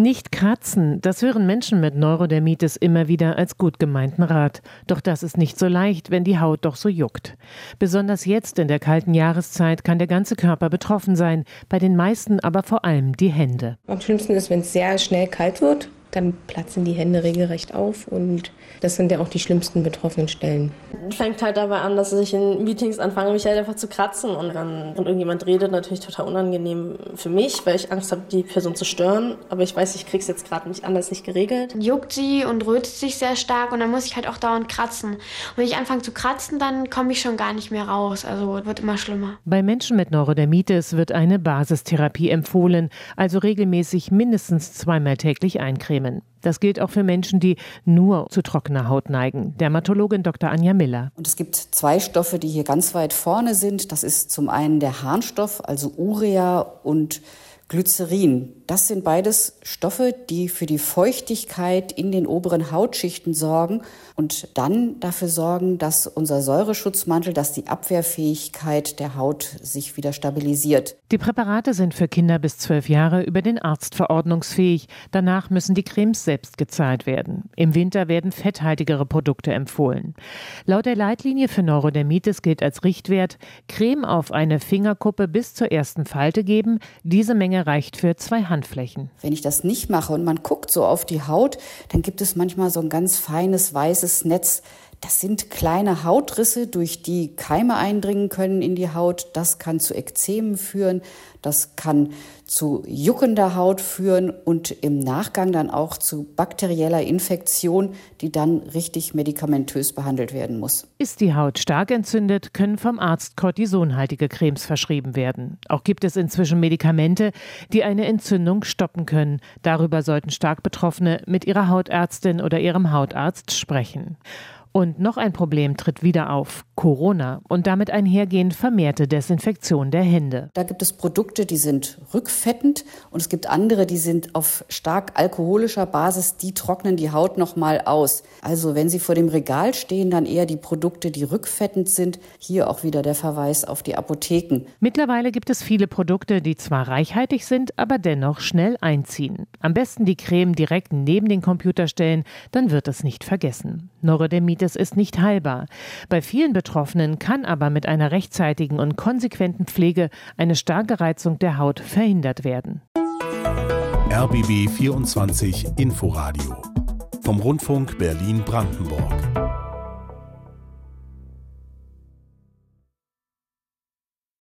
Nicht kratzen, das hören Menschen mit Neurodermitis immer wieder als gut gemeinten Rat. Doch das ist nicht so leicht, wenn die Haut doch so juckt. Besonders jetzt in der kalten Jahreszeit kann der ganze Körper betroffen sein, bei den meisten aber vor allem die Hände. Am schlimmsten ist, wenn es sehr schnell kalt wird dann platzen die Hände regelrecht auf und das sind ja auch die schlimmsten betroffenen Stellen. Fängt halt dabei an, dass ich in Meetings anfange, mich halt einfach zu kratzen und wenn irgendjemand redet, natürlich total unangenehm für mich, weil ich Angst habe, die Person zu stören, aber ich weiß, ich krieg's jetzt gerade nicht anders nicht geregelt. Juckt sie und rötet sich sehr stark und dann muss ich halt auch dauernd kratzen. Und wenn ich anfange zu kratzen, dann komme ich schon gar nicht mehr raus, also wird immer schlimmer. Bei Menschen mit Neurodermitis wird eine Basistherapie empfohlen, also regelmäßig mindestens zweimal täglich eincremen nehmen. Das gilt auch für Menschen, die nur zu trockener Haut neigen. Dermatologin Dr. Anja Miller. Und es gibt zwei Stoffe, die hier ganz weit vorne sind. Das ist zum einen der Harnstoff, also Urea und Glycerin. Das sind beides Stoffe, die für die Feuchtigkeit in den oberen Hautschichten sorgen und dann dafür sorgen, dass unser Säureschutzmantel, dass die Abwehrfähigkeit der Haut sich wieder stabilisiert. Die Präparate sind für Kinder bis zwölf Jahre über den Arzt verordnungsfähig. Danach müssen die Cremes selbst gezahlt werden. Im Winter werden fetthaltigere Produkte empfohlen. Laut der Leitlinie für Neurodermitis gilt als Richtwert Creme auf eine Fingerkuppe bis zur ersten Falte geben. Diese Menge Menge reicht für zwei Handflächen. Wenn ich das nicht mache und man guckt so auf die Haut, dann gibt es manchmal so ein ganz feines weißes Netz. Das sind kleine Hautrisse, durch die Keime eindringen können in die Haut. Das kann zu Ekzemen führen, das kann zu juckender Haut führen und im Nachgang dann auch zu bakterieller Infektion, die dann richtig medikamentös behandelt werden muss. Ist die Haut stark entzündet, können vom Arzt kortisonhaltige Cremes verschrieben werden. Auch gibt es inzwischen Medikamente, die eine Entzündung stoppen können. Darüber sollten stark Betroffene mit ihrer Hautärztin oder ihrem Hautarzt sprechen. Und noch ein Problem tritt wieder auf, Corona und damit einhergehend vermehrte Desinfektion der Hände. Da gibt es Produkte, die sind rückfettend und es gibt andere, die sind auf stark alkoholischer Basis, die trocknen die Haut nochmal aus. Also wenn Sie vor dem Regal stehen, dann eher die Produkte, die rückfettend sind. Hier auch wieder der Verweis auf die Apotheken. Mittlerweile gibt es viele Produkte, die zwar reichhaltig sind, aber dennoch schnell einziehen. Am besten die Creme direkt neben den Computer stellen, dann wird es nicht vergessen. Neurodermitis Diabetes ist nicht heilbar. Bei vielen Betroffenen kann aber mit einer rechtzeitigen und konsequenten Pflege eine starke Reizung der Haut verhindert werden. RBB 24 Inforadio vom Rundfunk Berlin-Brandenburg.